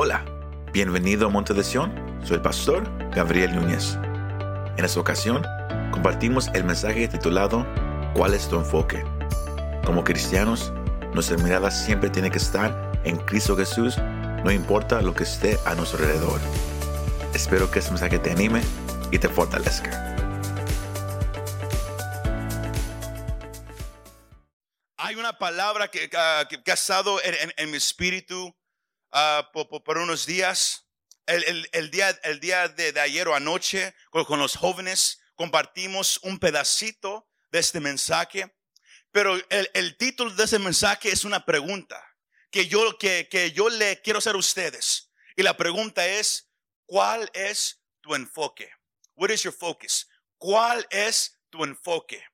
Hola, bienvenido a Monte de Sion. Soy el pastor Gabriel Núñez. En esta ocasión, compartimos el mensaje titulado ¿Cuál es tu enfoque? Como cristianos, nuestra mirada siempre tiene que estar en Cristo Jesús, no importa lo que esté a nuestro alrededor. Espero que este mensaje te anime y te fortalezca. Hay una palabra que, ah, ha estado en mi espíritu ah, por, por- unos días. El, el- el día, el día de, de ayer o anoche con, con los jóvenes compartimos un pedacito de este mensaje. Pero el, el título de ese mensaje es una pregunta que yo, que, que yo le quiero hacer a ustedes. Y la pregunta es, ¿cuál es tu enfoque? What is your focus? ¿Cuál es tu enfoque?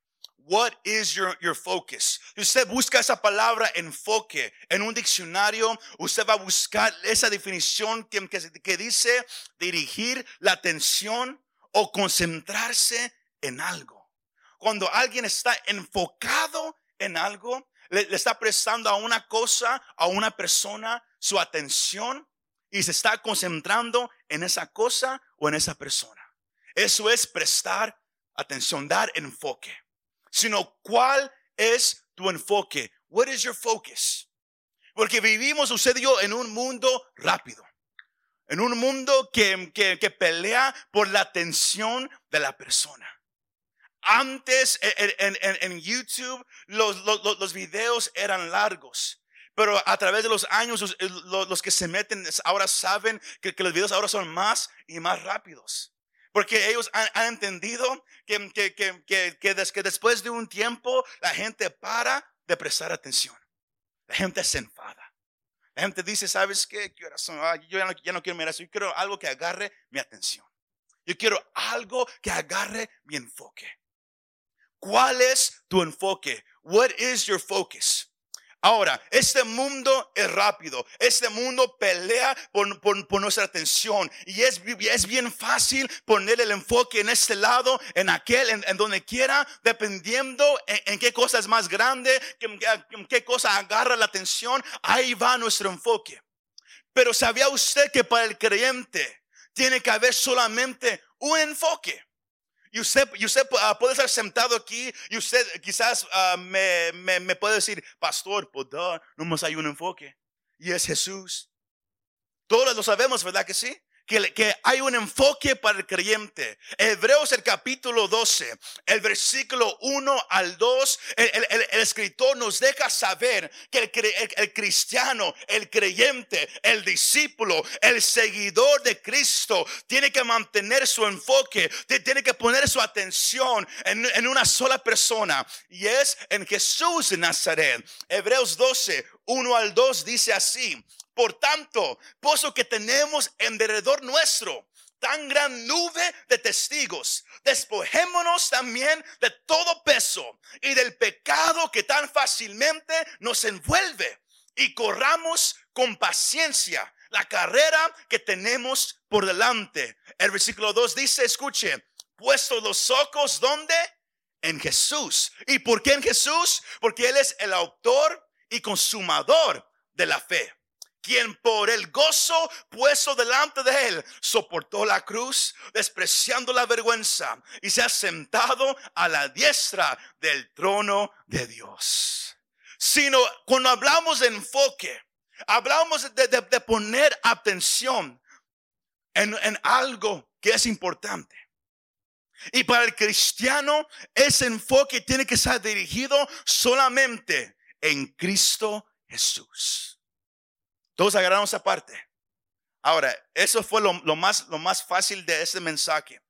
What is your, your focus? Usted busca esa palabra enfoque en un diccionario, usted va a buscar esa definición que, dice dirigir la atención o concentrarse en algo. Cuando alguien está enfocado en algo, le está prestando a una cosa, a una persona, su atención y se está concentrando en esa cosa o en esa persona. Eso es prestar atención, dar enfoque. Sino, ¿cuál es tu enfoque? What is your focus? Porque vivimos, usted en un mundo rápido. En un mundo que, que, que pelea por la atención de la persona. Antes en, en- en- en YouTube los, los, los- videos eran largos. Pero a través de los años, los- los que se meten ahora saben que, que los videos ahora son más y más rápidos. Porque ellos han, entendido que, que, que, que, que des- que después de un tiempo la gente para de prestar atención. La gente se enfada. La gente dice, ¿sabes qué? ¿Qué? Ah, yo no, ya no quiero mirar eso. Yo quiero algo que agarre mi atención. Yo quiero algo que agarre mi enfoque. ¿Cuál es tu enfoque? What is your focus? Ahora, este mundo es rápido. Este mundo pelea por, por- nuestra atención. Y es, es bien fácil poner el enfoque en este lado, en aquel, en, donde quiera, dependiendo en, qué cosa es más grande, en qué cosa agarra la atención. Ahí va nuestro enfoque. Pero ¿sabía usted que para el creyente tiene que haber solamente un enfoque? Y usted, y usted ah, puede estar sentado aquí y usted quizás ah, me, me, me puede decir, pastor, pues no nomás hay un enfoque. Y es Jesús. Todos lo sabemos, ¿verdad que sí? Que, que hay un enfoque para el creyente. Hebreos el capítulo 12, el versículo 1 al 2, el, el- el- escritor nos deja saber que el, cristiano, el creyente, el discípulo, el seguidor de Cristo tiene que mantener su enfoque, ti- tiene que poner su atención en, en una sola persona y es en Jesús de Nazaret. Hebreos 12, 1 al 2 dice así. Por tanto, puesto que tenemos en derredor nuestro tan gran nube de testigos, despojémonos también de todo peso y del pecado que tan fácilmente nos envuelve y corramos con paciencia la carrera que tenemos por delante. El versículo 2 dice, escuche, puesto los ojos donde? En Jesús. ¿Y por qué en Jesús? Porque Él es el autor y consumador de la fe quien por el gozo puesto delante de él soportó la cruz, despreciando la vergüenza, y se ha sentado a la diestra del trono de Dios. Sino cuando hablamos de enfoque, hablamos de, de- de poner atención en, en algo que es importante. Y para el cristiano, ese enfoque tiene que estar dirigido solamente en Cristo Jesús. Todos agarraron esa parte. Ahora, eso fue lo, más, lo más fácil de este mensaje.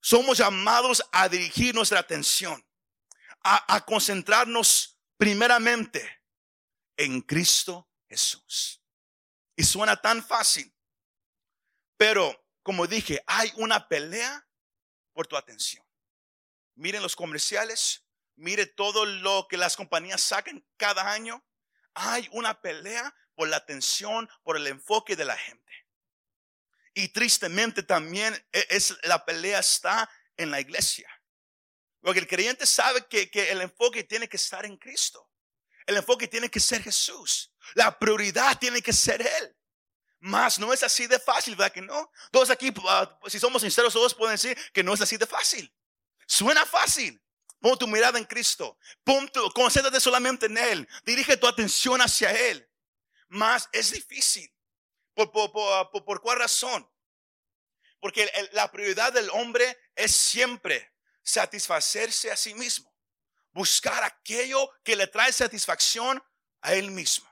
Somos llamados a dirigir nuestra atención, a, a concentrarnos primeramente en Cristo Jesús. Y suena tan fácil, pero como dije, hay una pelea por tu atención. Miren los comerciales, mire todo lo que las compañías sacan cada año. Hay una pelea por la atención, por el enfoque de la gente. Y tristemente también e- es, la pelea está en la iglesia. Porque el creyente sabe que, que el enfoque tiene que estar en Cristo. El enfoque tiene que ser Jesús. La prioridad tiene que ser Él. Más no es así de fácil, ¿verdad que no? Todos aquí, ah, si somos sinceros, todos pueden decir que no es así de fácil. Suena fácil. Pon tu mirada en Cristo. Pon concéntrate solamente en Él. Dirige tu atención hacia Él. Más es difícil. ¿Por, por, cuál razón? Porque la prioridad del hombre es siempre satisfacerse a sí mismo. Buscar aquello que le trae satisfacción a él mismo.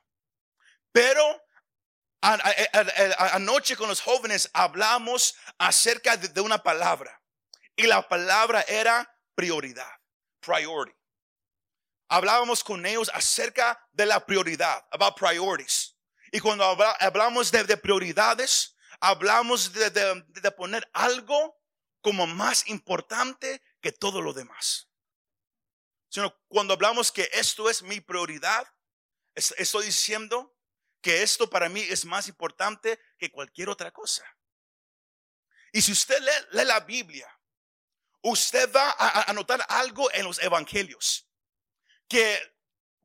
Pero anoche con los jóvenes hablamos acerca de, una palabra. Y la palabra era prioridad. Priority. Hablábamos con ellos acerca de la prioridad, about priorities. Y cuando hablamos de, prioridades, hablamos de, poner algo como más importante que todo lo demás. Sino cuando hablamos que esto es mi prioridad, estoy diciendo que esto para mí es más importante que cualquier otra cosa. Y si usted lee, la Biblia, usted va a, notar algo en los evangelios. Que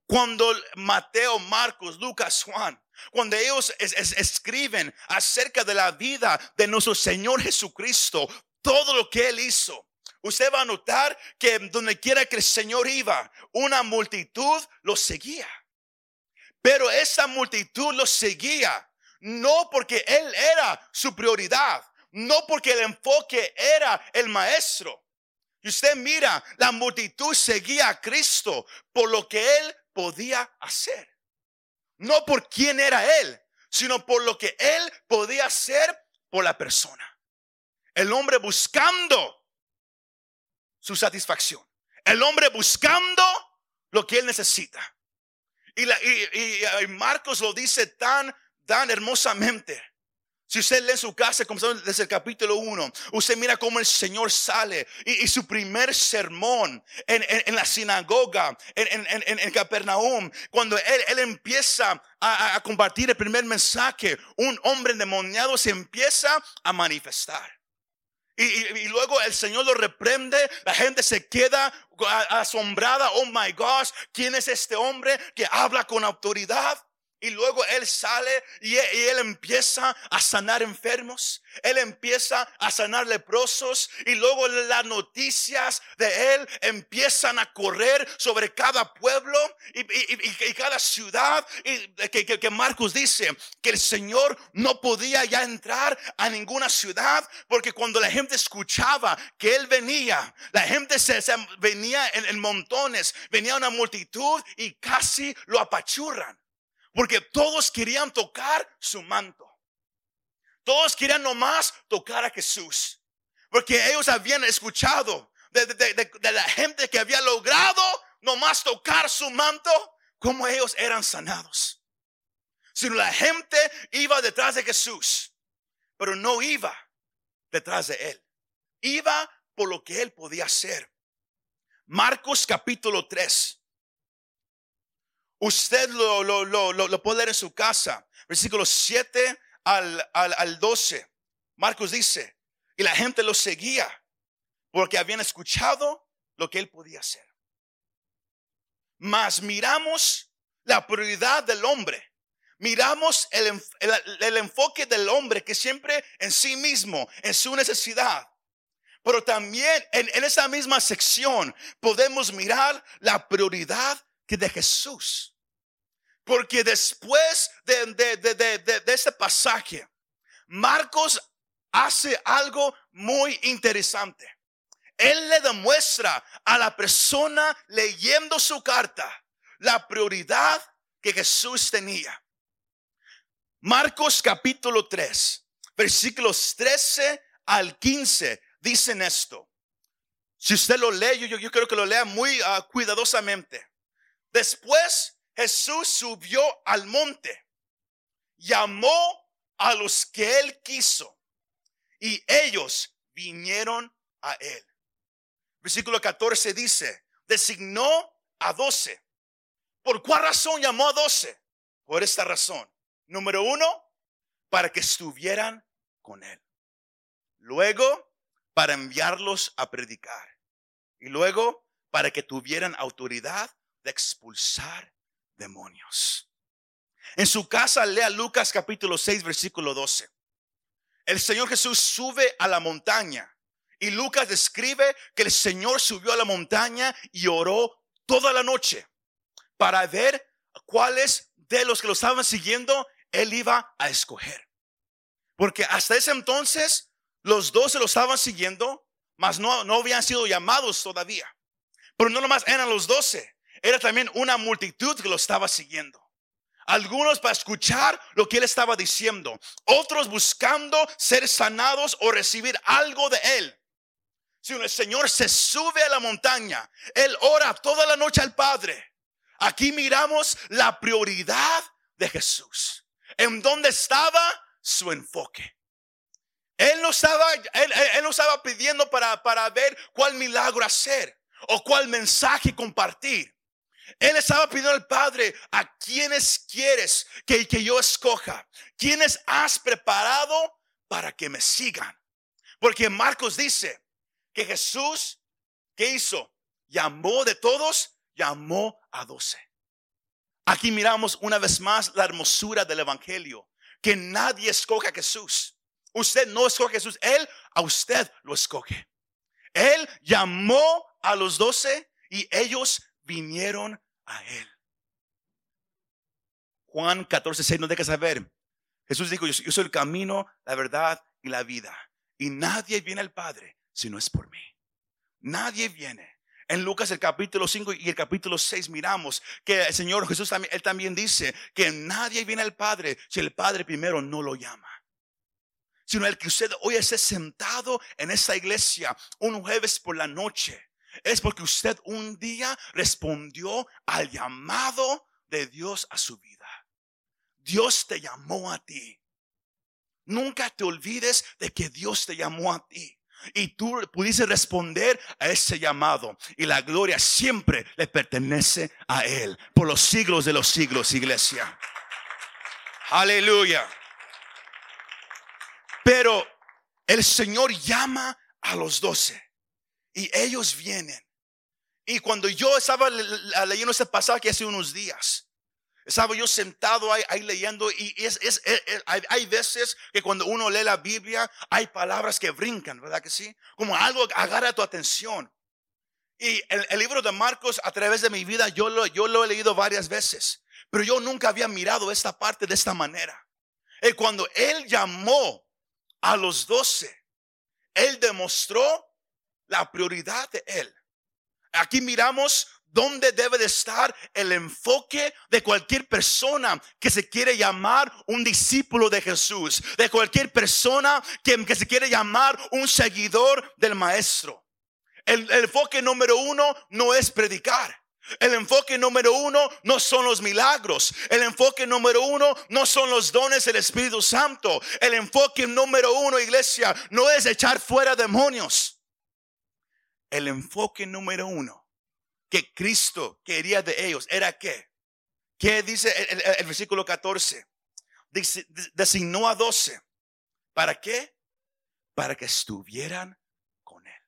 cuando Mateo, Marcos, Lucas, Juan, cuando ellos escriben acerca de la vida de nuestro Señor Jesucristo, todo lo que Él hizo, usted va a notar que donde quiera que el Señor iba, una multitud lo seguía. Pero esa multitud lo seguía no porque él era su prioridad, no porque el enfoque era el maestro. Y usted mira, la multitud seguía a Cristo por lo que él podía hacer. No por quién era él, sino por lo que él podía hacer por la persona. El hombre buscando su satisfacción. El hombre buscando lo que él necesita. Y, Marcos lo dice tan, tan hermosamente. Si usted lee su casa, comenzando desde el capítulo 1, usted mira cómo el Señor sale y, su primer sermón en, la sinagoga, en, en, Capernaum, cuando él, empieza a, compartir el primer mensaje, un hombre endemoniado se empieza a manifestar. Y, luego el Señor lo reprende, la gente se queda asombrada, oh my gosh, ¿quién es este hombre que habla con autoridad? Y luego él sale y él, empieza a sanar enfermos. Él empieza a sanar leprosos. Y luego las noticias de él empiezan a correr sobre cada pueblo y, cada ciudad. Y que, Marcos dice que el Señor no podía ya entrar a ninguna ciudad porque cuando la gente escuchaba que él venía, la gente se, venía en montones, venía una multitud y casi lo apachurran. Porque todos querían tocar su manto. Todos querían nomás tocar a Jesús. Porque ellos habían escuchado de, la gente que había logrado nomás tocar su manto, como ellos eran sanados. Sino la gente iba detrás de Jesús, pero no iba detrás de él. Iba por lo que él podía hacer. Marcos capítulo 3. Usted lo, lo, lo, lo, puede leer en su casa. Versículo 7 al, al, al 12. Marcos dice, y la gente lo seguía porque habían escuchado lo que él podía hacer. Mas miramos la prioridad del hombre. Miramos el, el, enfoque del hombre que siempre en sí mismo, en su necesidad. Pero también en, en esa misma sección podemos mirar la prioridad que de Jesús. Porque después de, de, de, de, este pasaje, Marcos hace algo muy interesante. Él le demuestra a la persona leyendo su carta la prioridad que Jesús tenía. Marcos capítulo 3, versículos 13 al 15 dicen esto. Si usted lo lee, yo, yo, quiero que lo lea muy ah, cuidadosamente. Después Jesús subió al monte, llamó a los que él quiso y ellos vinieron a él. Versículo 14 dice, designó a doce. ¿Por cuál razón llamó a doce? Por esta razón. Número uno, para que estuvieran con él. Luego, para enviarlos a predicar. Y luego, para que tuvieran autoridad expulsar demonios. En su casa lea Lucas capítulo 6, versículo 12. El Señor Jesús sube a la montaña y Lucas describe que el Señor subió a la montaña y oró toda la noche para ver cuáles de los que lo estaban siguiendo él iba a escoger. Porque hasta ese entonces los dos se lo estaban siguiendo, mas no, no habían sido llamados todavía. Pero no nomás eran los doce, era también una multitud que lo estaba siguiendo. Algunos para escuchar lo que él estaba diciendo, otros buscando ser sanados o recibir algo de él. Si el Señor se sube a la montaña, Él ora toda la noche al Padre. Aquí miramos la prioridad de Jesús. En dónde estaba su enfoque. Él no estaba, él, no estaba pidiendo para, para ver cuál milagro hacer o cuál mensaje compartir. Él estaba pidiendo al Padre a quienes quieres que, que yo escoja, quienes has preparado para que me sigan. Porque Marcos dice, que Jesús, ¿qué hizo? Llamó de todos, llamó a doce. Aquí miramos una vez más la hermosura del Evangelio, que nadie escoge a Jesús. Usted no escoge a Jesús, Él a usted lo escoge. Él llamó a los doce y ellos vinieron a Él. Juan 14, 6 nos deja saber. Jesús dijo, yo soy el camino, la verdad y la vida. Y nadie viene al Padre si no es por mí. Nadie viene. En Lucas el capítulo 5 y el capítulo 6 miramos que el Señor Jesús también, él también dice que nadie viene al Padre si el Padre primero no lo llama. Sino el que usted hoy esté sentado en esta iglesia un jueves por la noche. Es porque usted un día respondió al llamado de Dios a su vida. Dios te llamó a ti. Nunca te olvides de que Dios te llamó a ti. Y tú pudiste responder a ese llamado. Y la gloria siempre le pertenece a Él. Por los siglos de los siglos, iglesia. Aleluya. Pero el Señor llama a los doce. Y ellos vienen. Y cuando yo estaba leyendo ese pasaje hace unos días, estaba yo sentado ahí, leyendo y es, hay, veces que cuando uno lee la Biblia hay palabras que brincan, ¿verdad que sí? Como algo agarra tu atención. Y el, libro de Marcos a través de mi vida yo lo, yo lo he leído varias veces, pero yo nunca había mirado esta parte de esta manera. Y cuando él llamó a los doce, él demostró la prioridad de él. Aquí miramos dónde debe de estar el enfoque de cualquier persona que se quiere llamar un discípulo de Jesús, de cualquier persona que, se quiere llamar un seguidor del maestro. El, el enfoque número uno no es predicar. El enfoque número uno no son los milagros. El enfoque número uno no son los dones del Espíritu Santo. El enfoque número uno, iglesia, no es echar fuera demonios. El enfoque número uno que Cristo quería de ellos era que, ¿qué dice el, versículo 14? Dice, designó a doce. ¿Para qué? Para que estuvieran con Él.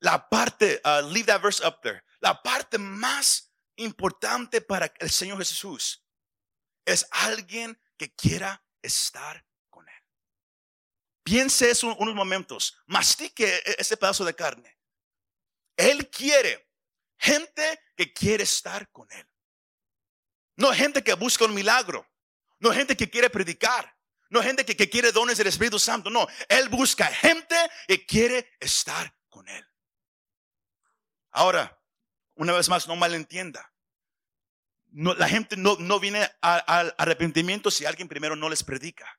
La parte, uh, leave that verse up there. La parte más importante para el Señor Jesús es alguien que quiera estar. Piense eso unos momentos. Mastique e, ese pedazo de carne. Él quiere gente que quiere estar con Él. No gente que busca un milagro. No gente que quiere predicar. No gente que, quiere dones del Espíritu Santo. No, Él busca gente que quiere estar con Él. Ahora, una vez más, no malentienda. La gente no, no viene al arrepentimiento si alguien primero no les predica.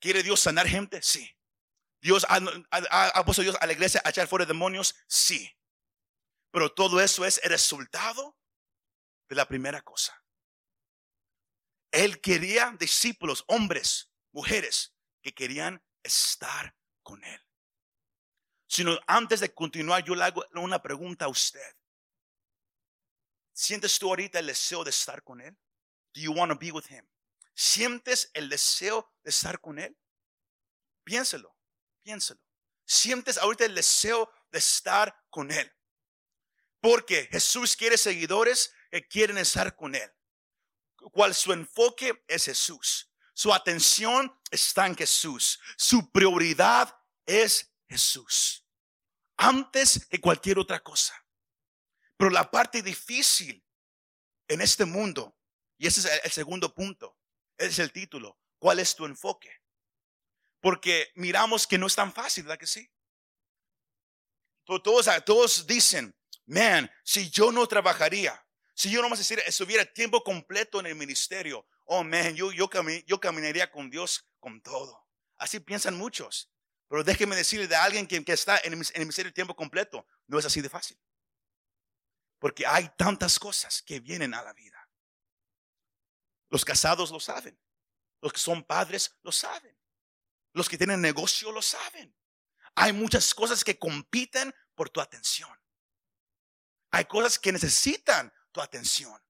¿Quiere Dios sanar gente? Sí. Dios ha, puesto Dios a la iglesia a echar fuera demonios, sí. Pero todo eso es el resultado de la primera cosa. Él quería discípulos, hombres, mujeres, que querían estar con Él. Sino antes de continuar, yo le hago una pregunta a usted. ¿Sientes tú ahorita el deseo de estar con Él? Do you want to be with Him? ¿Sientes el deseo de estar con Él? Piénselo. Piénselo. Sientes ahorita el deseo de estar con Él. Porque Jesús quiere seguidores que quieren estar con Él. cual su enfoque es Jesús. Su atención está en Jesús. Su prioridad es Jesús. Antes que cualquier otra cosa. Pero la parte difícil en este mundo, y ese es el segundo punto, es el título, ¿cuál es tu enfoque? Porque miramos que no es tan fácil, ¿verdad que sí? Todos, todos dicen, man, si yo no trabajaría, si yo no más estuviera tiempo completo en el ministerio, oh man, yo, caminaría con Dios con todo. Así piensan muchos. Pero déjeme decirle de alguien que, que está en el, en el ministerio tiempo completo, no es así de fácil. Porque hay tantas cosas que vienen a la vida. Los casados lo saben. Los que son padres lo saben. Los que tienen negocio lo saben. Hay muchas cosas que compiten por tu atención. Hay cosas que necesitan tu atención.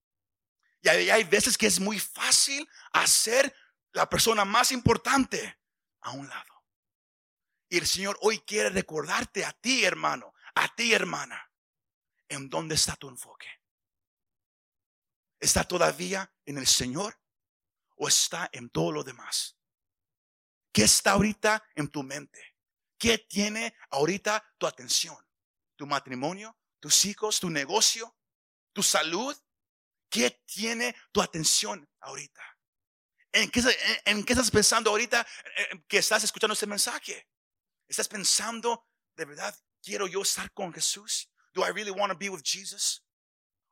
Y hay, veces que es muy fácil hacer la persona más importante a un lado. Y el Señor hoy quiere recordarte a ti, hermano, a ti, hermana, en dónde está tu enfoque. ¿Está todavía en el Señor o está en todo lo demás? ¿Qué está ahorita en tu mente? ¿Qué tiene ahorita tu atención? ¿Tu matrimonio? ¿Tus hijos? ¿Tu negocio? ¿Tu salud? ¿Qué tiene tu atención ahorita? ¿En qué, estás pensando ahorita que estás escuchando este mensaje? ¿Estás pensando, de verdad, quiero yo estar con Jesús? Do I really want to be with Jesus?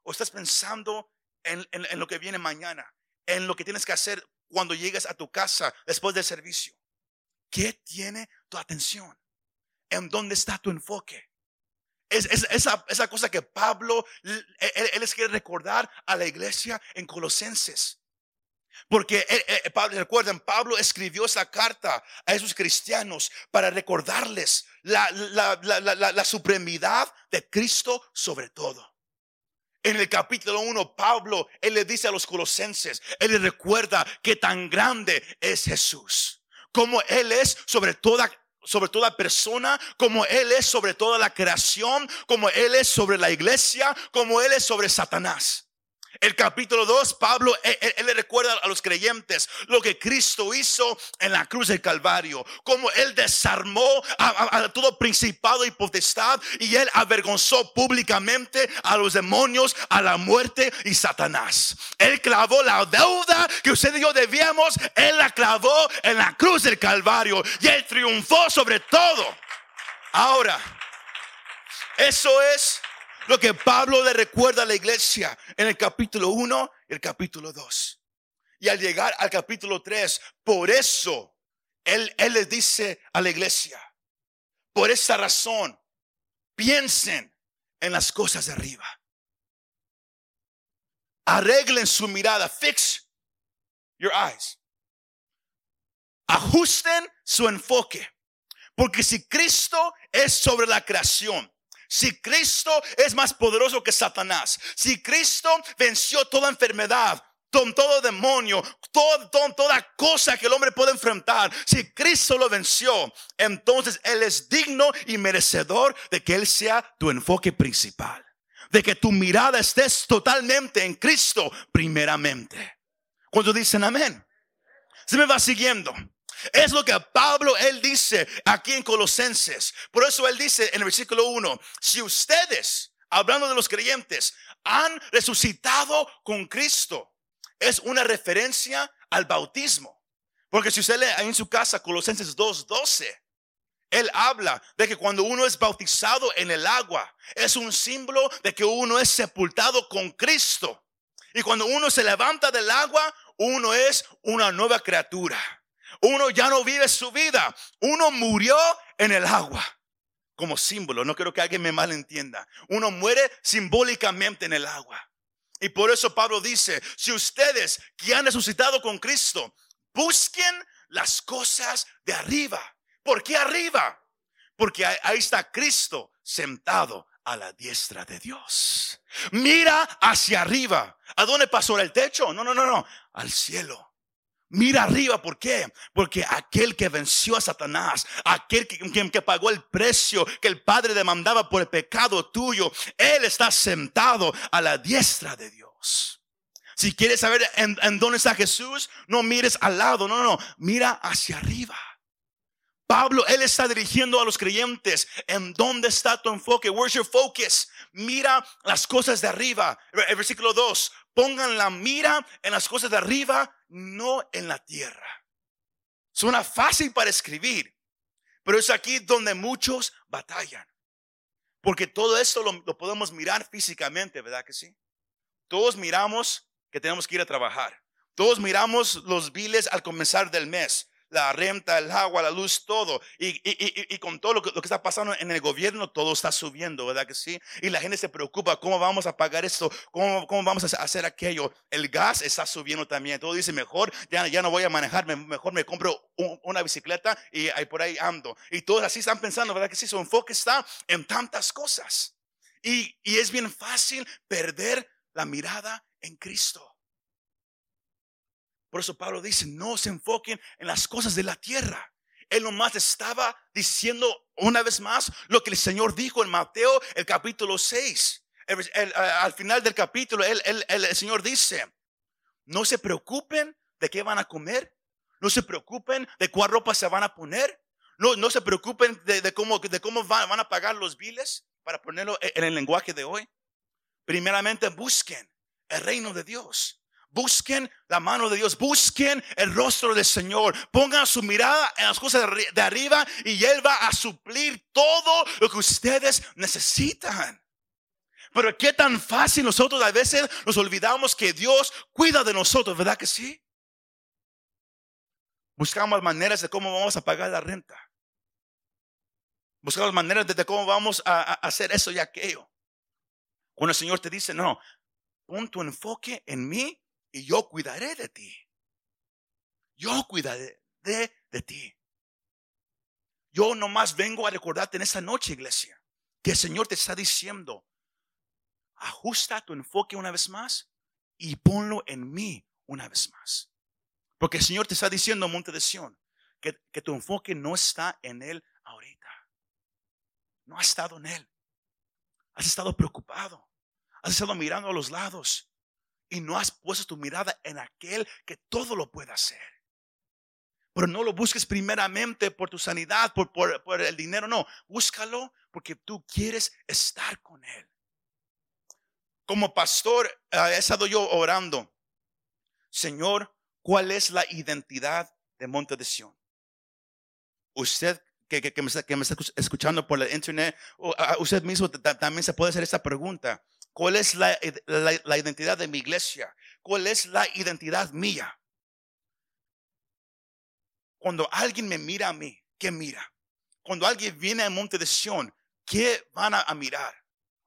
¿O estás pensando en, en, lo que viene mañana? En lo que tienes que hacer cuando llegues a tu casa después del servicio. ¿Qué tiene tu atención? ¿En dónde está tu enfoque? Es, esa, esa, cosa que Pablo, él, él, les quiere recordar a la iglesia en Colosenses. Porque Pablo, recuerden, Pablo escribió esa carta a esos cristianos para recordarles la, la, la, la, supremidad de Cristo sobre todo. En el capítulo 1, Pablo, él le dice a los colosenses, él les recuerda que tan grande es Jesús, como Él es sobre toda sobre toda persona, como Él es sobre toda la creación, como Él es sobre la iglesia, como Él es sobre Satanás. El capítulo 2, Pablo, él, le recuerda a los creyentes lo que Cristo hizo en la cruz del Calvario, como él desarmó a, todo principado y potestad y él avergonzó públicamente a los demonios, a la muerte y Satanás. Él clavó la deuda que usted y yo debíamos, él la clavó en la cruz del Calvario y él triunfó sobre todo. Ahora, eso es lo que Pablo le recuerda a la iglesia en el capítulo 1 y el capítulo 2. Y al llegar al capítulo 3, por eso él, él les dice a la iglesia, por esa razón, piensen en las cosas de arriba. Arreglen su mirada, fix your eyes. Ajusten su enfoque. Porque si Cristo es sobre la creación, si Cristo es más poderoso que Satanás, si Cristo venció toda enfermedad, todo demonio, todo, toda cosa que el hombre puede enfrentar, si Cristo lo venció, entonces Él es digno y merecedor de que Él sea tu enfoque principal. De que tu mirada estés totalmente en Cristo primeramente. Cuando dicen amén, se me va siguiendo. Es lo que Pablo, él dice aquí en Colosenses. Por eso él dice en el versículo 1, si ustedes, hablando de los creyentes, han resucitado con Cristo, es una referencia al bautismo. Porque si usted lee ahí en su casa Colosenses 2.12, él habla de que cuando uno es bautizado en el agua, es un símbolo de que uno es sepultado con Cristo. Y cuando uno se levanta del agua, uno es una nueva criatura. Uno ya no vive su vida. Uno murió en el agua. Como símbolo. No quiero que alguien me malentienda. Uno muere simbólicamente en el agua. Y por eso Pablo dice, si ustedes que han resucitado con Cristo, busquen las cosas de arriba. ¿Por qué arriba? Porque ahí está Cristo sentado a la diestra de Dios. Mira hacia arriba. ¿A dónde pasó el techo? No, no, no, no. Al cielo. Mira arriba, ¿por qué? Porque aquel que venció a Satanás, aquel que, pagó el precio que el Padre demandaba por el pecado tuyo, Él está sentado a la diestra de Dios. Si quieres saber en, en dónde está Jesús, no mires al lado, no, no, mira hacia arriba. Pablo, él está dirigiendo a los creyentes. ¿En dónde está tu enfoque? Where's your focus? Mira las cosas de arriba. El versículo 2. Pongan la mira en las cosas de arriba, no en la tierra. Suena fácil para escribir, pero es aquí donde muchos batallan. Porque todo esto lo, podemos mirar físicamente, ¿verdad que sí? Todos miramos que tenemos que ir a trabajar. Todos miramos los biles al comenzar del mes la renta, el agua, la luz, todo. Y, y, y, y con todo lo que, lo que, está pasando en el gobierno, todo está subiendo, ¿verdad que sí? Y la gente se preocupa, ¿cómo vamos a pagar esto? ¿Cómo, cómo vamos a hacer aquello? El gas está subiendo también. Todo dice, mejor, ya, ya no voy a manejar, mejor me compro una bicicleta y ahí por ahí ando. Y todos así están pensando, ¿verdad que sí? Su enfoque está en tantas cosas. Y es bien fácil perder la mirada en Cristo. Por eso Pablo dice, no se enfoquen en las cosas de la tierra. Él nomás estaba diciendo una vez más lo que el Señor dijo en Mateo, el capítulo 6. al final del capítulo, el Señor dice, no se preocupen de qué van a comer, no se preocupen de cuál ropa se van a poner, no, no se preocupen de, cómo, de cómo van, van a pagar los biles, para ponerlo en el lenguaje de hoy. Primeramente busquen el reino de Dios Busquen la mano de Dios, busquen el rostro del Señor, pongan su mirada en las cosas de arriba y Él va a suplir todo lo que ustedes necesitan. Pero qué tan fácil nosotros a veces nos olvidamos que Dios cuida de nosotros, ¿verdad que sí? Buscamos maneras de cómo vamos a pagar la renta. Buscamos maneras de cómo vamos a, hacer eso y aquello. Cuando el Señor te dice, no, pon tu enfoque en mí y yo cuidaré de ti. Yo cuidaré de, de ti. Yo nomás vengo a recordarte en esta noche, iglesia, que el Señor te está diciendo, ajusta tu enfoque una vez más y ponlo en mí una vez más. Porque el Señor te está diciendo, Monte de Sion, que, que tu enfoque no está en Él ahorita. No ha estado en Él. Has estado preocupado. Has estado mirando a los lados y no has puesto tu mirada en aquel que todo lo puede hacer. Pero no lo busques primeramente por tu sanidad, por, por, el dinero, no. Búscalo porque tú quieres estar con Él. Como pastor, eh, he estado yo orando. Señor, ¿cuál es la identidad de Monte de Sion? Usted que, que, me, está, me, está, escuchando por la internet, usted mismo también se puede hacer esta pregunta. ¿Cuál es la, la, identidad de mi iglesia? ¿Cuál es la identidad mía? Cuando alguien me mira a mí, ¿qué mira? Cuando alguien viene al monte de Sion, ¿qué van a, mirar?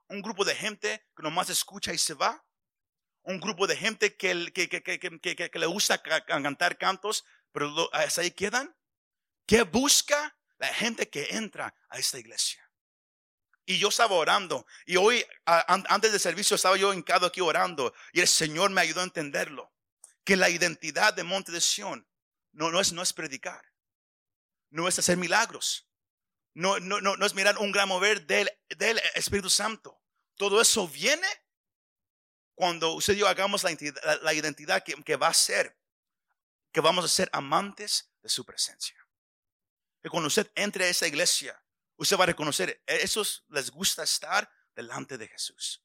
¿Un grupo de gente que nomás escucha y se va? ¿Un grupo de gente que, que, que, que le gusta cantar cantos, pero hasta ahí quedan? ¿Qué busca la gente que entra a esta iglesia? Y yo estaba orando. Y hoy, antes del servicio, estaba yo hincado aquí orando. Y el Señor me ayudó a entenderlo. Que la identidad de Monte de Sion no, no, es, no es predicar. No es hacer milagros. No, no, no, no es mirar un gran mover del, del Espíritu Santo. Todo eso viene cuando usted y yo hagamos la identidad, la identidad que, que va a ser. Que vamos a ser amantes de su presencia. Que cuando usted entre a esa iglesia, usted va a reconocer, e-, esos les gusta estar delante de Jesús.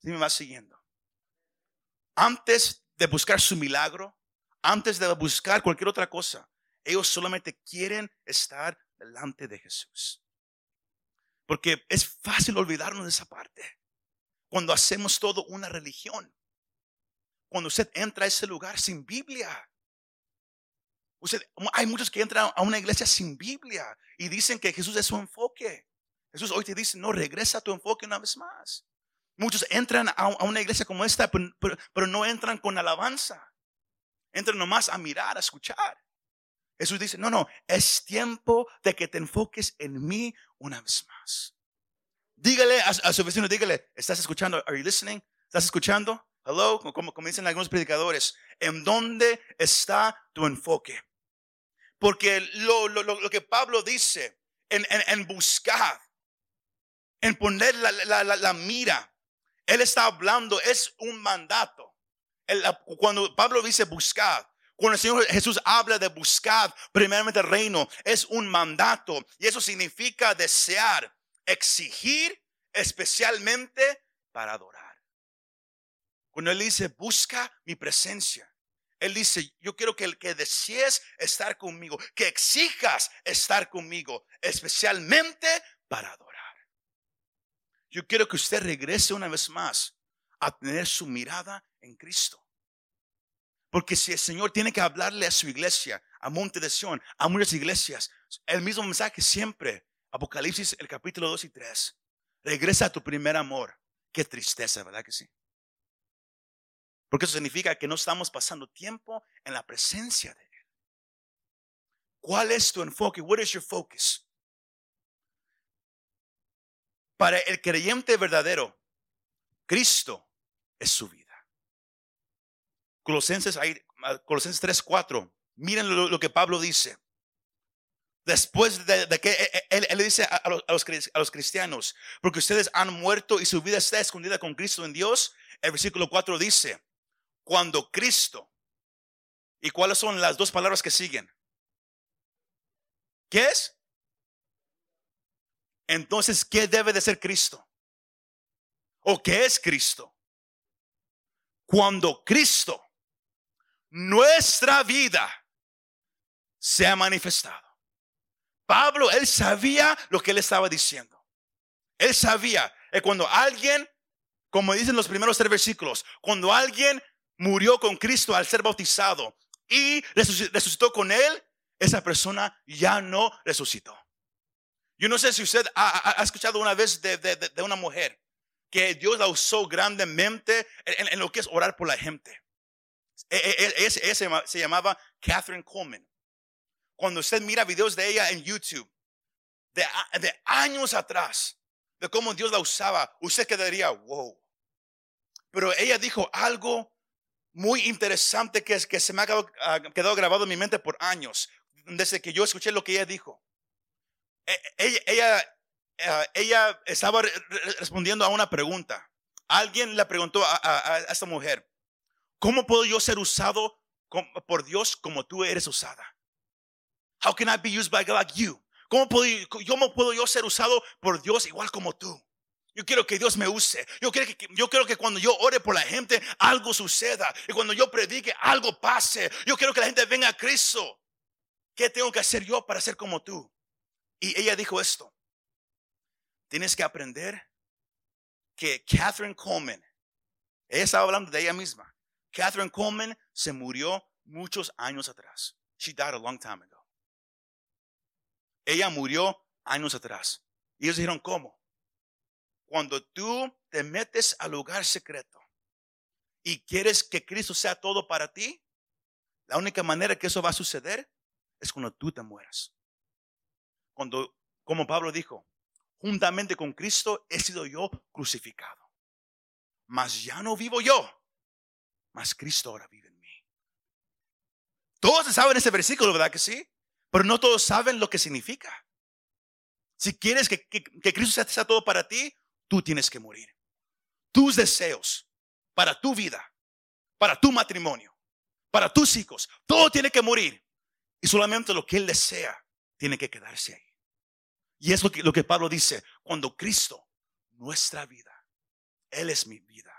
¿Sí me va siguiendo? Antes de buscar su milagro, antes de buscar cualquier otra cosa, ellos solamente quieren estar delante de Jesús. Porque es fácil olvidarnos de esa parte. Cuando hacemos todo una religión. Cuando usted entra a ese lugar sin Biblia hay muchos que entran a una iglesia sin Biblia y dicen que Jesús es su enfoque. Jesús hoy te dice, no, regresa a tu enfoque una vez más. Muchos entran a, una iglesia como esta, pero, no entran con alabanza. Entran nomás a mirar, a escuchar. Jesús dice, no, no, es tiempo de que te enfoques en mí una vez más. Dígale a, su vecino, dígale, ¿estás escuchando? Are you listening? ¿Estás escuchando? Hello, como, como dicen algunos predicadores, ¿en dónde está tu enfoque? Porque lo, lo, lo que Pablo dice en, en, buscar, en poner la, la, la, mira Él está hablando, es un mandato. cuando Pablo dice buscar, cuando el Señor Jesús habla de buscar primeramente el reino, es un mandato. Y eso significa desear, exigir, especialmente para adorar. Cuando Él dice, busca mi presencia. Él dice, yo quiero que el que desees estar conmigo, que exijas estar conmigo, especialmente para adorar. Yo quiero que usted regrese una vez más a tener su mirada en Cristo. Porque si el Señor tiene que hablarle a su iglesia, a Monte de Sion, a muchas iglesias, el mismo mensaje siempre, Apocalipsis, el capítulo 2 y 3, regresa a tu primer amor. Qué tristeza, ¿verdad que sí? Porque eso significa que no estamos pasando tiempo en la presencia de Él. ¿Cuál es tu enfoque? What is your focus? Para el creyente verdadero, Cristo es su vida. Colosenses, ah, Colosenses 3, 4. Miren lo, que Pablo dice. Después de, que e, e, él, le dice a, los, a los cristianos, porque ustedes han muerto y su vida está escondida con Cristo en Dios, el versículo 4 dice, cuando Cristo, ¿y cuáles son las dos palabras que siguen? ¿Qué es? Entonces, ¿qué debe de ser Cristo? ¿O qué es Cristo? Cuando Cristo nuestra vida se ha manifestado. Pablo, él sabía lo que él estaba diciendo. Él sabía que cuando alguien, como dicen los primeros tres versículos, cuando alguien murió con Cristo al ser bautizado y resucitó con él, esa persona ya no resucitó. Yo no sé si usted ha, escuchado una vez de, una mujer que Dios la usó grandemente en lo que es orar por la gente. Ese, e, se llamaba Catherine Coleman. Cuando usted mira videos de ella en YouTube, de, de años atrás, de cómo Dios la usaba, usted quedaría, wow. Pero ella dijo algo muy interesante que, que se me ha quedado, ah, quedado, grabado en mi mente por años, desde que yo escuché lo que ella dijo. E, ella, ella, ah, ella estaba respondiendo a una pregunta. Alguien le preguntó a esta mujer, ¿Cómo puedo yo ser usado por Dios como tú eres usada? How can I be used by God like you? ¿Cómo puedo, ¿Cómo puedo yo ser usado por Dios igual como tú? Yo quiero que Dios me use. Yo quiero, que, yo quiero que cuando yo ore por la gente, algo suceda. Y cuando yo predique, algo pase. Yo quiero que la gente venga a Cristo. ¿Qué tengo que hacer yo para ser como tú? Y ella dijo esto. Tienes que aprender que Catherine Coleman, ella estaba hablando de ella misma. Catherine Coleman se murió muchos años atrás. She died a long time ago. Ella murió años atrás. Y ellos dijeron, ¿cómo? Cuando tú te metes al lugar secreto y quieres que Cristo sea todo para ti, la única manera que eso va a suceder es cuando tú te mueras. Cuando, como Pablo dijo, juntamente con Cristo he sido yo crucificado. Mas ya no vivo yo, mas Cristo ahora vive en mí. Todos saben ese versículo, ¿verdad que sí? Pero no todos saben lo que significa. Si quieres que, Cristo sea, todo para ti, tú tienes que morir. Tus deseos para tu vida, para tu matrimonio, para tus hijos, todo tiene que morir. Y solamente lo que Él desea tiene que quedarse ahí. Y es lo que, lo que Pablo dice, cuando Cristo, nuestra vida, Él es mi vida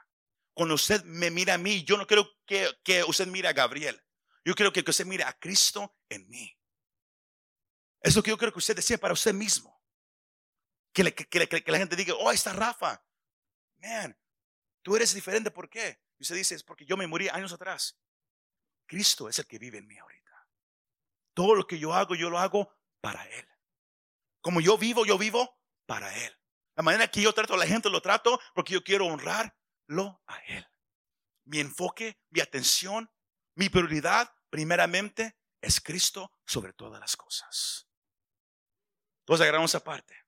cuando usted me mira a mí, yo no quiero que, que usted mire a Gabriel. Yo quiero que usted mire a Cristo en mí. Es lo que yo quiero que usted decía para usted mismo. Que, la gente diga, oh, está Rafa. Man, tú eres diferente. ¿Por qué? Y usted dice, es porque yo me morí años atrás. Cristo es el que vive en mí ahorita. Todo lo que yo hago, yo lo hago para Él. Como yo vivo, yo vivo para Él. La manera que yo trato a la gente, lo trato porque yo quiero honrar lo a Él. Mi enfoque, mi atención, mi prioridad, primeramente, es Cristo sobre todas las cosas. Entonces agarramos aparte.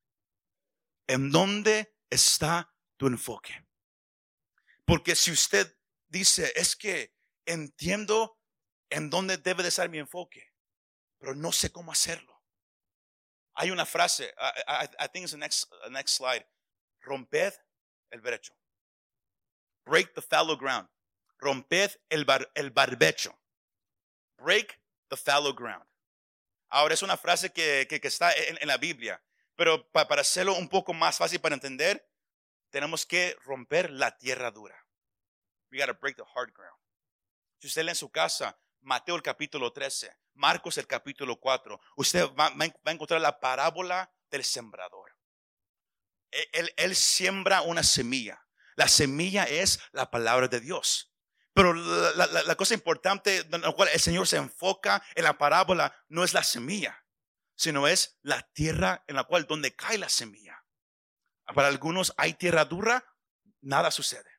¿En dónde está tu enfoque? Porque si usted dice, es que entiendo en dónde debe de estar mi enfoque, pero no sé cómo hacerlo. Hay una frase, I, think it's the next, next slide, romped el brecho. break the fallow ground. Romped el, bar, el barbecho. Break the fallow ground. Ahora es una frase que, que, está en, la Biblia, pero pa, para hacerlo un poco más fácil para entender, tenemos que romper la tierra dura. We got to break the hard ground. Si usted lee en su casa, Mateo el capítulo 13, Marcos el capítulo 4, usted va, va a encontrar la parábola del sembrador. Él, él, siembra una semilla. La semilla es la palabra de Dios. Pero la, la, la, cosa importante en la cual el Señor se enfoca en la parábola no es la semilla, sino es la tierra en la cual donde cae la semilla. Para algunos hay tierra dura, nada sucede.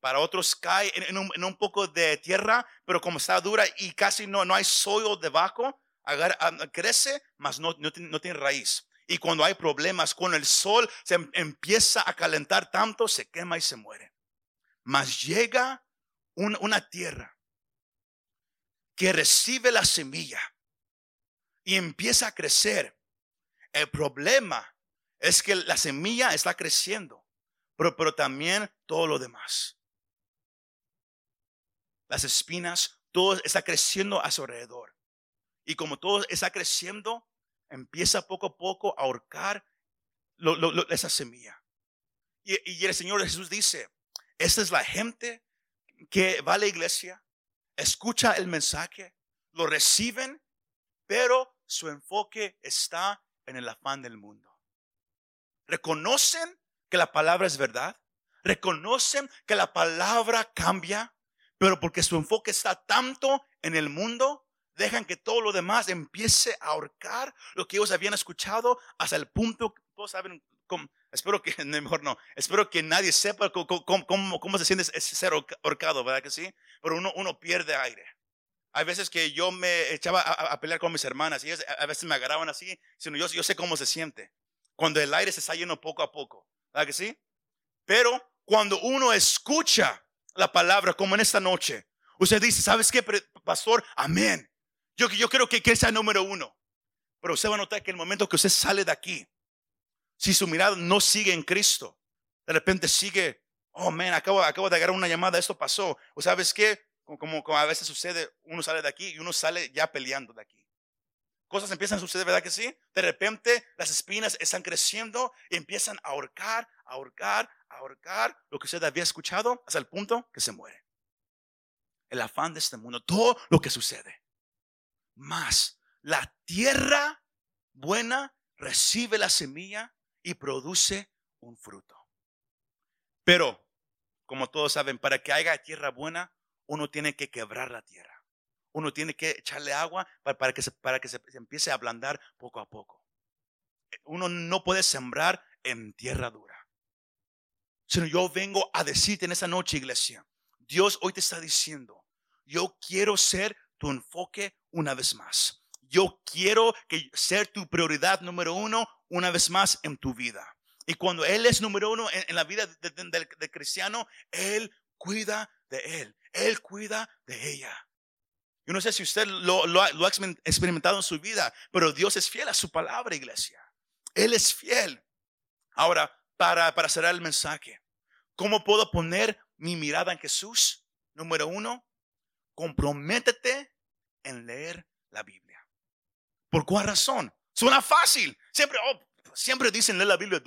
Para otros cae en, un, poco de tierra, pero como está dura y casi no, no hay suelo debajo, agar, crece, mas no, no, tiene raíz. Y cuando hay problemas con el sol, se em, empieza a calentar tanto, se quema y se muere. Mas llega un, una tierra que recibe la semilla y empieza a crecer. El problema es que la semilla está creciendo, pero, pero también todo lo demás. Las espinas, todo está creciendo a su alrededor. Y como todo está creciendo, empieza poco a poco a ahorcar esa semilla. Y, el Señor Jesús dice, esta es la gente que va a la iglesia, escucha el mensaje, lo reciben, pero su enfoque está en el afán del mundo. Reconocen que la palabra es verdad, reconocen que la palabra cambia, pero porque su enfoque está tanto en el mundo, dejan que todo lo demás empiece a ahorcar lo que ellos habían escuchado hasta el punto que todos saben cómo, espero que, mejor no, espero que nadie sepa cómo, cómo, cómo se siente ser ahorcado, ¿verdad que sí? Pero uno, uno pierde aire. Hay veces que yo me echaba a, pelear con mis hermanas y ellas a veces me agarraban así, sino yo, yo sé cómo se siente. Cuando el aire se está yendo poco a poco, ¿verdad que sí? Pero cuando uno escucha la palabra, como en esta noche, usted dice, ¿sabes qué, pastor? Amén. Yo, yo creo que, que sea número uno. Pero usted va a notar que el momento que usted sale de aquí, si su mirada no sigue en Cristo, de repente sigue, oh man, acabo, acabo de agarrar una llamada, esto pasó. O sabes qué, como, como, a veces sucede, uno sale de aquí y uno sale ya peleando de aquí. Cosas empiezan a suceder, ¿verdad que sí? De repente las espinas están creciendo y empiezan a ahorcar, a ahorcar, a ahorcar lo que usted había escuchado hasta el punto que se muere. El afán de este mundo, todo lo que sucede más. La tierra buena recibe la semilla y produce un fruto. Pero, como todos saben, para que haya tierra buena, uno tiene que quebrar la tierra. Uno tiene que echarle agua para, que, se, para que se, empiece a ablandar poco a poco. Uno no puede sembrar en tierra dura. Sino yo vengo a decirte en esta noche, iglesia, Dios hoy te está diciendo, yo quiero ser tu enfoque una vez más. Yo quiero que ser tu prioridad número uno una vez más en tu vida. Y cuando Él es número uno en, la vida del cristiano, Él cuida de Él. Él cuida de ella. Yo no sé si usted lo, ha experimentado en su vida, pero Dios es fiel a su palabra, iglesia. Él es fiel. Ahora, para, para cerrar el mensaje, ¿cómo puedo poner mi mirada en Jesús? Número uno, comprométete en leer la Biblia. ¿Por cuál razón? Suena fácil. Siempre, oh, siempre dicen leer la Biblia,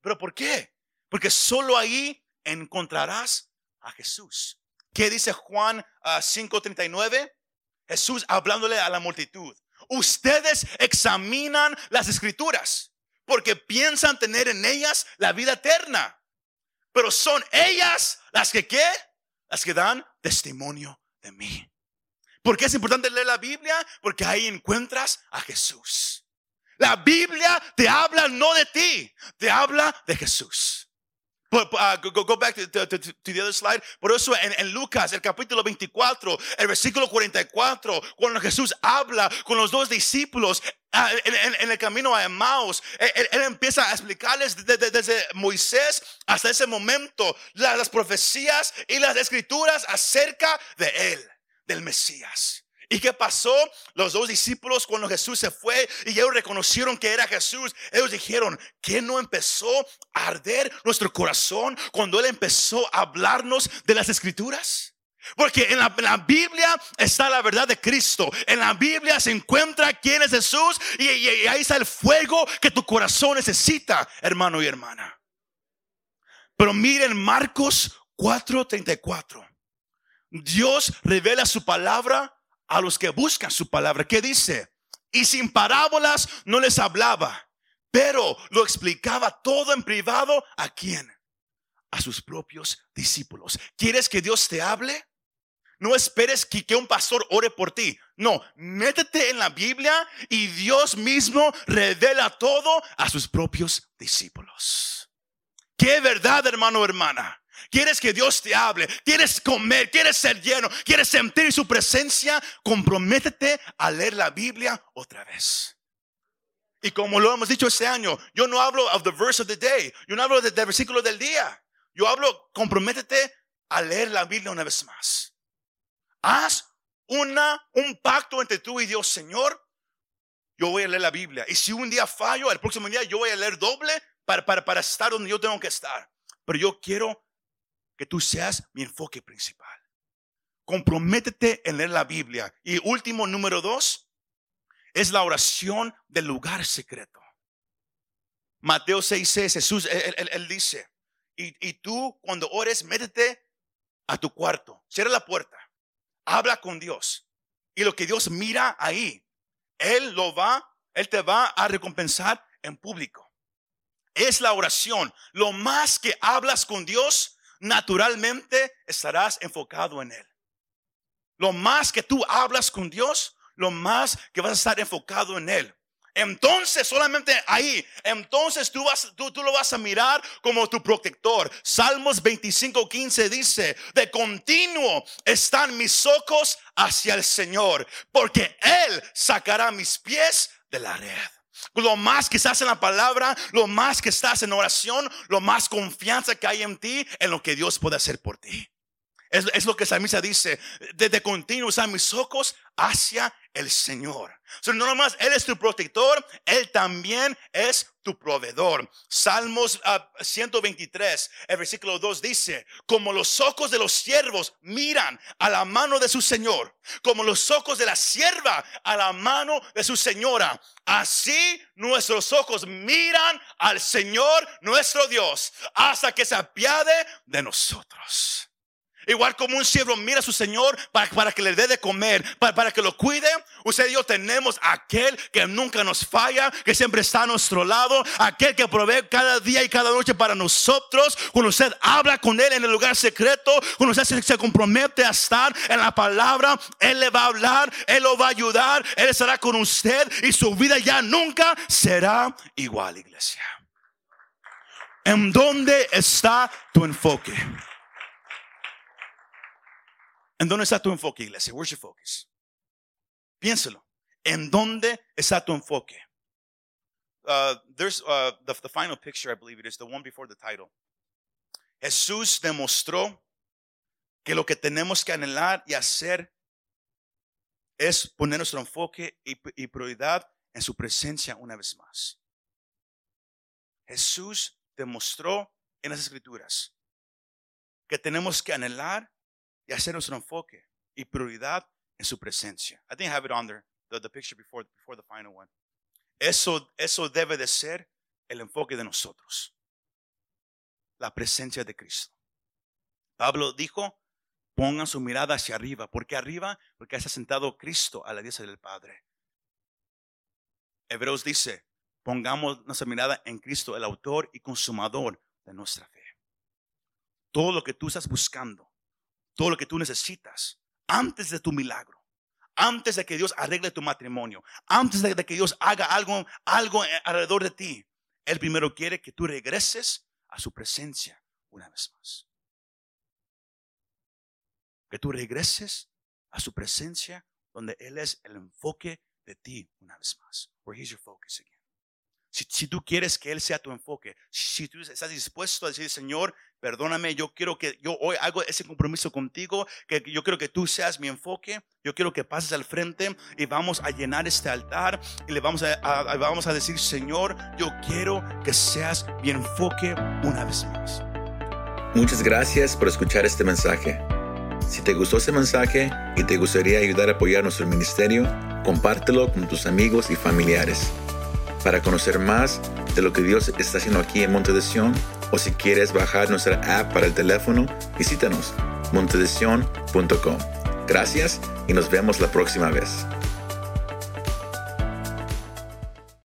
pero ¿por qué? Porque solo ahí encontrarás a Jesús. ¿Qué dice Juan 5:39? Ah, Jesús hablándole a la multitud. Ustedes examinan las escrituras porque piensan tener en ellas la vida eterna. Pero son ellas las que qué? Las que dan testimonio de mí. ¿Por qué es importante leer la Biblia? Porque ahí encuentras a Jesús. La Biblia te habla no de ti, te habla de Jesús. Uh, go, go, back to, the other slide. Por eso en, Lucas, el capítulo 24, el versículo 44, cuando Jesús habla con los dos discípulos uh, en, en, en el camino a Emmaus, él, él, empieza a explicarles desde, Moisés hasta ese momento las profecías y las escrituras acerca de él del Mesías. ¿Y qué pasó? Los dos discípulos cuando Jesús se fue y ellos reconocieron que era Jesús, ellos dijeron, ¿qué no empezó a arder nuestro corazón cuando Él empezó a hablarnos de las escrituras? Porque en la, Biblia está la verdad de Cristo. En la Biblia se encuentra quién es Jesús y, y, y ahí está el fuego que tu corazón necesita, hermano y hermana. Pero miren Marcos 4:34. Dios revela su palabra a los que buscan su palabra. ¿Qué dice? Y sin parábolas no les hablaba, pero lo explicaba todo en privado. ¿A quién? A sus propios discípulos. ¿Quieres que Dios te hable? No esperes que, un pastor ore por ti. No, métete en la Biblia y Dios mismo revela todo a sus propios discípulos. Qué verdad, hermano hermana. Quieres que Dios te hable, quieres comer, quieres ser lleno, quieres sentir su presencia, comprométete a leer la Biblia otra vez. Y como lo hemos dicho este año, yo no hablo of the verse of the day, yo no hablo del de versículo del día. Yo hablo, comprométete a leer la Biblia una vez más. Haz una, un pacto entre tú y Dios, Señor. Yo voy a leer la Biblia. Y si un día fallo, el próximo día yo voy a leer doble para, para, para estar donde yo tengo que estar. Pero yo quiero que tú seas mi enfoque principal. Comprométete en leer la Biblia. Y último, número dos, es la oración del lugar secreto. Mateo 6:6, Jesús, él, él, dice, y, y, tú cuando ores, métete a tu cuarto, cierra la puerta, habla con Dios. Y lo que Dios mira ahí, Él lo va, Él te va a recompensar en público. Es la oración. Lo más que hablas con Dios, naturalmente estarás enfocado en Él. Lo más que tú hablas con Dios, lo más que vas a estar enfocado en Él. Entonces, solamente ahí, entonces tú, vas, tú, tú, lo vas a mirar como tu protector. Salmos 25, 15 dice, de continuo están mis ojos hacia el Señor, porque Él sacará mis pies de la red. Lo más que estás en la palabra, lo más que estás en oración, lo más confianza que hay en ti, en lo que Dios puede hacer por ti. Es, lo que Salmista dice, desde continuo están mis ojos hacia el Señor. So, no nomás Él es tu protector, Él también es tu proveedor. Salmos uh, 123, el versículo 2 dice, como los ojos de los siervos miran a la mano de su Señor, como los ojos de la sierva a la mano de su señora, así nuestros ojos miran al Señor nuestro Dios hasta que se apiade de nosotros. Igual como un siervo mira a su Señor para, para que le dé de comer, para, para, que lo cuide. Usted y yo tenemos aquel que nunca nos falla, que siempre está a nuestro lado, aquel que provee cada día y cada noche para nosotros. Cuando usted habla con Él en el lugar secreto, cuando usted se, se compromete a estar en la palabra, Él le va a hablar, Él lo va a ayudar, Él estará con usted y su vida ya nunca será igual, iglesia. ¿En dónde está tu enfoque? ¿En dónde está tu enfoque, iglesia? Where's your focus? Piénselo. ¿En dónde está tu enfoque? Uh, there's uh, the, the final picture, I believe it is the one before the title. Jesús demostró que lo que tenemos que anhelar y hacer es poner nuestro enfoque y, y prioridad en su presencia una vez más. Jesús demostró en las escrituras que tenemos que anhelar y hacer nuestro enfoque y prioridad en su presencia. I think I have it on there, the, the picture before, before the final one. Eso, eso debe de ser el enfoque de nosotros. La presencia de Cristo. Pablo dijo, pongan su mirada hacia arriba. ¿Por qué arriba? Porque está sentado Cristo a la diestra del Padre. Hebreos dice, pongamos nuestra mirada en Cristo, el autor y consumador de nuestra fe. Todo lo que tú estás buscando, todo lo que tú necesitas antes de tu milagro, antes de que Dios arregle tu matrimonio, antes de que Dios haga algo, algo alrededor de ti. Él primero quiere que tú regreses a su presencia una vez más. Que tú regreses a su presencia donde Él es el enfoque de ti una vez más. Where He's your focus again. Si, tú quieres que Él sea tu enfoque, si tú estás dispuesto a decir, Señor, perdóname, yo quiero que yo hoy hago ese compromiso contigo, que yo quiero que tú seas mi enfoque, yo quiero que pases al frente y vamos a llenar este altar y le vamos a, vamos a decir, Señor, yo quiero que seas mi enfoque una vez más. Muchas gracias por escuchar este mensaje. Si te gustó este mensaje y te gustaría ayudar a apoyar nuestro ministerio, compártelo con tus amigos y familiares. Para conocer más de lo que Dios está haciendo aquí en Monte de Sion, o si quieres bajar nuestra app para el teléfono, visítanos montedesion.com. Gracias y nos vemos la próxima vez.